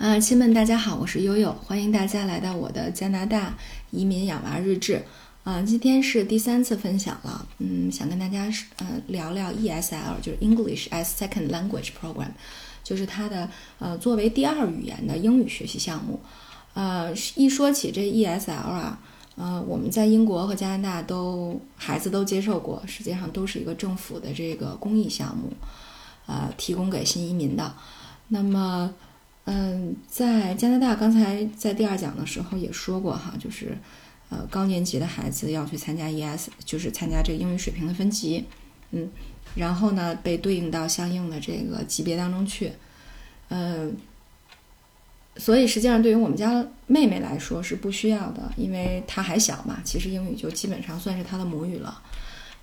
啊，亲们，大家好，我是悠悠，欢迎大家来到我的加拿大移民养娃日志。啊，今天是第三次分享了，嗯，想跟大家呃聊聊 ESL，就是 English as Second Language Program，就是它的呃作为第二语言的英语学习项目。呃，一说起这 ESL 啊，呃，我们在英国和加拿大都孩子都接受过，实际上都是一个政府的这个公益项目，呃，提供给新移民的。那么，嗯，在加拿大，刚才在第二讲的时候也说过哈，就是呃高年级的孩子要去参加 ES，就是参加这个英语水平的分级，嗯，然后呢被对应到相应的这个级别当中去，嗯。所以实际上，对于我们家妹妹来说是不需要的，因为她还小嘛。其实英语就基本上算是她的母语了。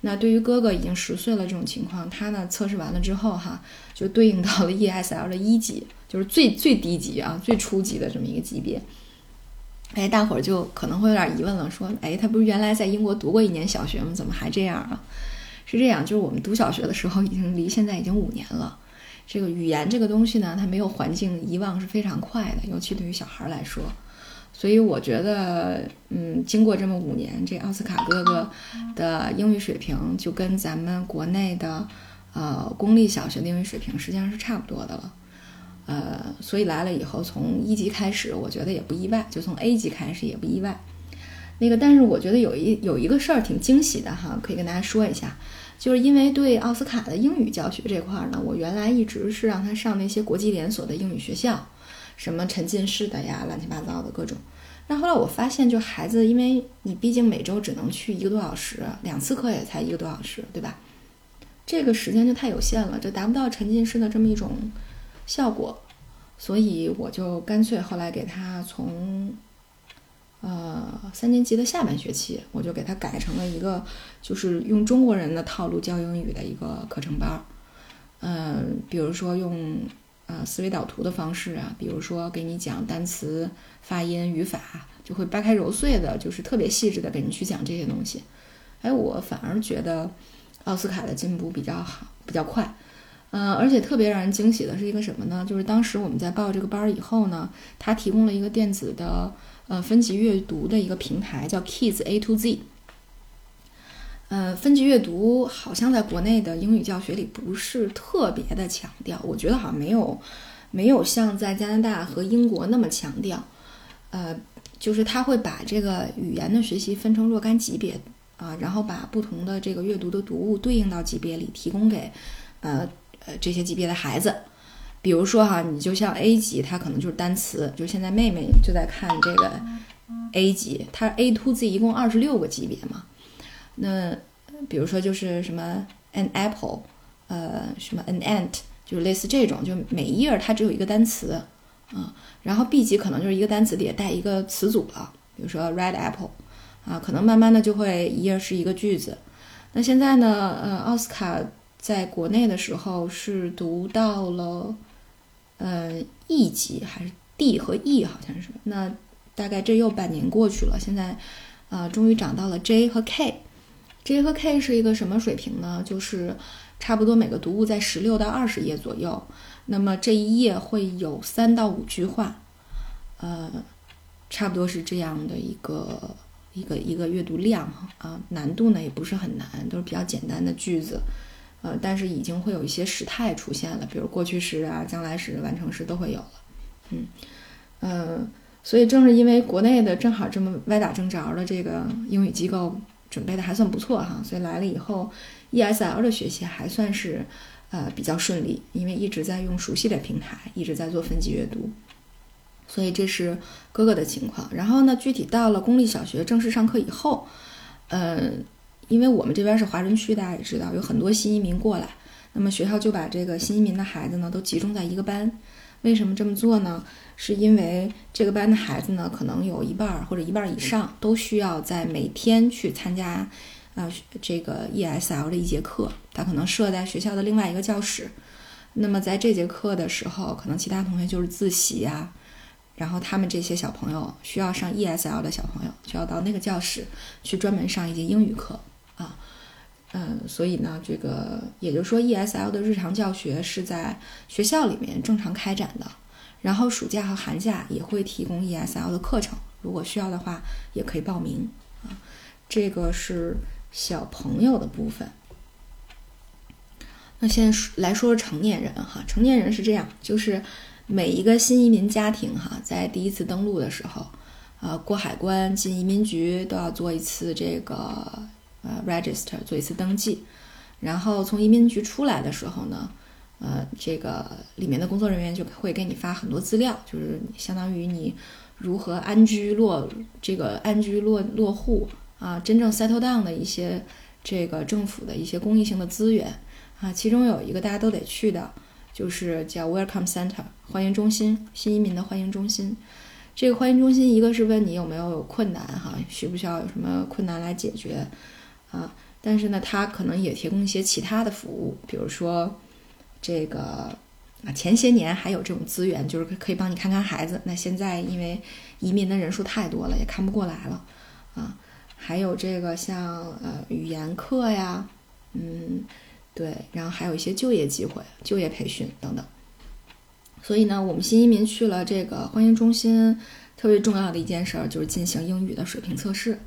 那对于哥哥已经十岁了这种情况，他呢测试完了之后哈，就对应到了 ESL 的一级，就是最最低级啊，最初级的这么一个级别。哎，大伙儿就可能会有点疑问了，说，哎，他不是原来在英国读过一年小学吗？怎么还这样啊？是这样，就是我们读小学的时候，已经离现在已经五年了。这个语言这个东西呢，它没有环境遗忘是非常快的，尤其对于小孩来说。所以我觉得，嗯，经过这么五年，这奥斯卡哥哥的英语水平就跟咱们国内的呃公立小学的英语水平实际上是差不多的了。呃，所以来了以后，从一级开始，我觉得也不意外；就从 A 级开始也不意外。那个，但是我觉得有一有一个事儿挺惊喜的哈，可以跟大家说一下。就是因为对奥斯卡的英语教学这块儿呢，我原来一直是让他上那些国际连锁的英语学校，什么沉浸式的呀，乱七八糟的各种。那后来我发现，就孩子，因为你毕竟每周只能去一个多小时，两次课也才一个多小时，对吧？这个时间就太有限了，就达不到沉浸式的这么一种效果，所以我就干脆后来给他从。呃，三年级的下半学期，我就给他改成了一个，就是用中国人的套路教英语的一个课程班儿。嗯，比如说用呃思维导图的方式啊，比如说给你讲单词、发音、语法，就会掰开揉碎的，就是特别细致的给你去讲这些东西。哎，我反而觉得奥斯卡的进步比较好，比较快。嗯，而且特别让人惊喜的是一个什么呢？就是当时我们在报这个班儿以后呢，他提供了一个电子的。呃，分级阅读的一个平台叫 Kids A to Z。呃，分级阅读好像在国内的英语教学里不是特别的强调，我觉得好像没有没有像在加拿大和英国那么强调。呃，就是他会把这个语言的学习分成若干级别啊，然后把不同的这个阅读的读物对应到级别里，提供给呃呃这些级别的孩子。比如说哈，你就像 A 级，它可能就是单词，就是现在妹妹就在看这个 A 级，它 A to Z 一共二十六个级别嘛。那比如说就是什么 an apple，呃，什么 an ant，就是类似这种，就每一页它只有一个单词啊。然后 B 级可能就是一个单词底下带一个词组了，比如说 red apple，啊，可能慢慢的就会一页是一个句子。那现在呢，呃，奥斯卡在国内的时候是读到了。呃，E 级还是 D 和 E 好像是，那大概这又半年过去了，现在，呃，终于涨到了 J 和 K。J 和 K 是一个什么水平呢？就是差不多每个读物在十六到二十页左右，那么这一页会有三到五句话，呃，差不多是这样的一个一个一个阅读量啊，难度呢也不是很难，都是比较简单的句子。呃，但是已经会有一些时态出现了，比如过去时啊、将来时、完成时都会有了。嗯，呃，所以正是因为国内的正好这么歪打正着的这个英语机构准备的还算不错哈，所以来了以后，ESL 的学习还算是呃比较顺利，因为一直在用熟悉的平台，一直在做分级阅读，所以这是哥哥的情况。然后呢，具体到了公立小学正式上课以后，嗯。因为我们这边是华人区，大家也知道有很多新移民过来，那么学校就把这个新移民的孩子呢都集中在一个班。为什么这么做呢？是因为这个班的孩子呢，可能有一半或者一半以上都需要在每天去参加，呃，这个 ESL 的一节课，他可能设在学校的另外一个教室。那么在这节课的时候，可能其他同学就是自习啊，然后他们这些小朋友需要上 ESL 的小朋友，需要到那个教室去专门上一节英语课。啊，嗯，所以呢，这个也就是说，ESL 的日常教学是在学校里面正常开展的，然后暑假和寒假也会提供 ESL 的课程，如果需要的话也可以报名啊。这个是小朋友的部分。那现在来说成年人哈，成年人是这样，就是每一个新移民家庭哈，在第一次登陆的时候，呃，过海关进移民局都要做一次这个呃 register，做一次登记，然后从移民局出来的时候呢，呃，这个里面的工作人员就会给你发很多资料，就是相当于你如何安居落这个安居落落户啊，真正 settle down 的一些这个政府的一些公益性的资源。啊，其中有一个大家都得去的，就是叫 Welcome Center 欢迎中心，新移民的欢迎中心。这个欢迎中心，一个是问你有没有困难哈，需不需要有什么困难来解决啊？但是呢，它可能也提供一些其他的服务，比如说这个啊，前些年还有这种资源，就是可以帮你看看孩子。那现在因为移民的人数太多了，也看不过来了啊。还有这个像呃语言课呀，嗯。对，然后还有一些就业机会、就业培训等等。所以呢，我们新移民去了这个欢迎中心，特别重要的一件事儿就是进行英语的水平测试。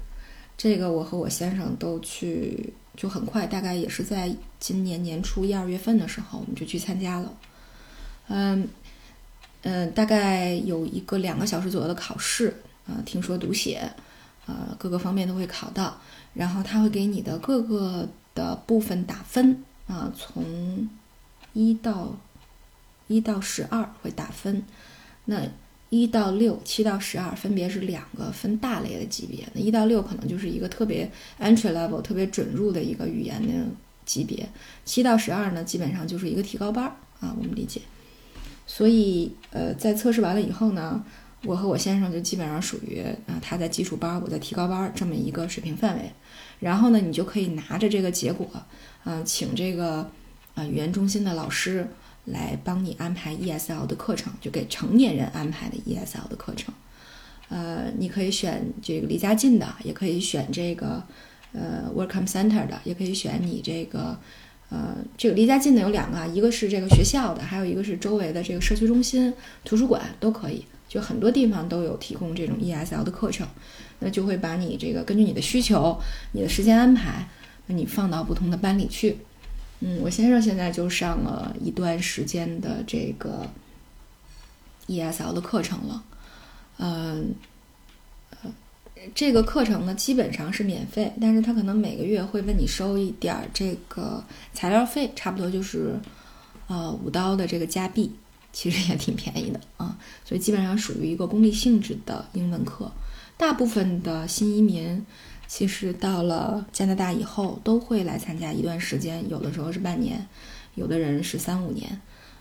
这个我和我先生都去，就很快，大概也是在今年年初一二月份的时候，我们就去参加了。嗯嗯，大概有一个两个小时左右的考试啊，听说读写，呃，各个方面都会考到，然后他会给你的各个的部分打分。啊，从一到一到十二会打分，那一到六、七到十二分别是两个分大类的级别。那一到六可能就是一个特别 entry level、特别准入的一个语言的级别，七到十二呢，基本上就是一个提高班儿啊，我们理解。所以，呃，在测试完了以后呢，我和我先生就基本上属于啊，他在基础班，我在提高班这么一个水平范围。然后呢，你就可以拿着这个结果。嗯，请这个啊语言中心的老师来帮你安排 ESL 的课程，就给成年人安排的 ESL 的课程。呃，你可以选这个离家近的，也可以选这个呃 Welcome Center 的，也可以选你这个呃这个离家近的有两个，一个是这个学校的，还有一个是周围的这个社区中心、图书馆都可以，就很多地方都有提供这种 ESL 的课程。那就会把你这个根据你的需求、你的时间安排。你放到不同的班里去，嗯，我先生现在就上了一段时间的这个 ESL 的课程了，嗯，呃，这个课程呢基本上是免费，但是他可能每个月会问你收一点儿这个材料费，差不多就是呃五刀的这个加币，其实也挺便宜的啊，所以基本上属于一个公立性质的英文课，大部分的新移民。其实到了加拿大以后，都会来参加一段时间，有的时候是半年，有的人是三五年，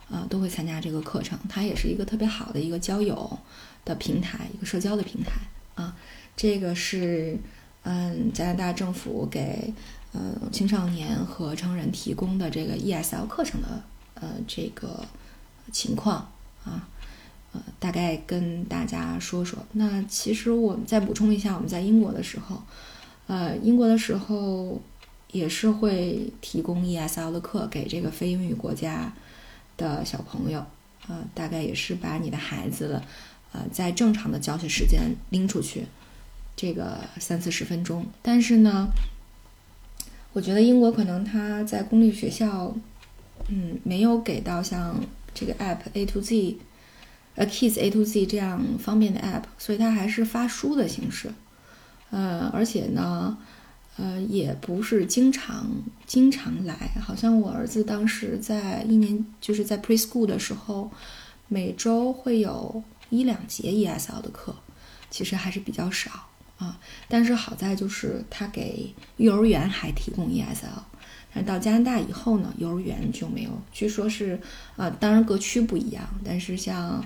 啊，都会参加这个课程。它也是一个特别好的一个交友的平台，一个社交的平台啊。这个是嗯，加拿大政府给呃青少年和成人提供的这个 ESL 课程的呃这个情况啊。呃，大概跟大家说说。那其实我们再补充一下，我们在英国的时候。呃，英国的时候也是会提供 ESL 的课给这个非英语国家的小朋友，呃，大概也是把你的孩子，呃，在正常的教学时间拎出去，这个三四十分钟。但是呢，我觉得英国可能他在公立学校，嗯，没有给到像这个 App A to Z，呃，Kids A to Z 这样方便的 App，所以它还是发书的形式。呃，而且呢，呃，也不是经常经常来。好像我儿子当时在一年，就是在 preschool 的时候，每周会有一两节 ESL 的课，其实还是比较少啊。但是好在就是他给幼儿园还提供 ESL，但到加拿大以后呢，幼儿园就没有。据说是，呃，当然各区不一样，但是像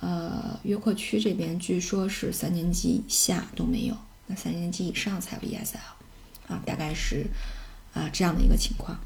呃约克区这边，据说是三年级以下都没有。三年级以上才有 ESL，啊，大概是啊这样的一个情况。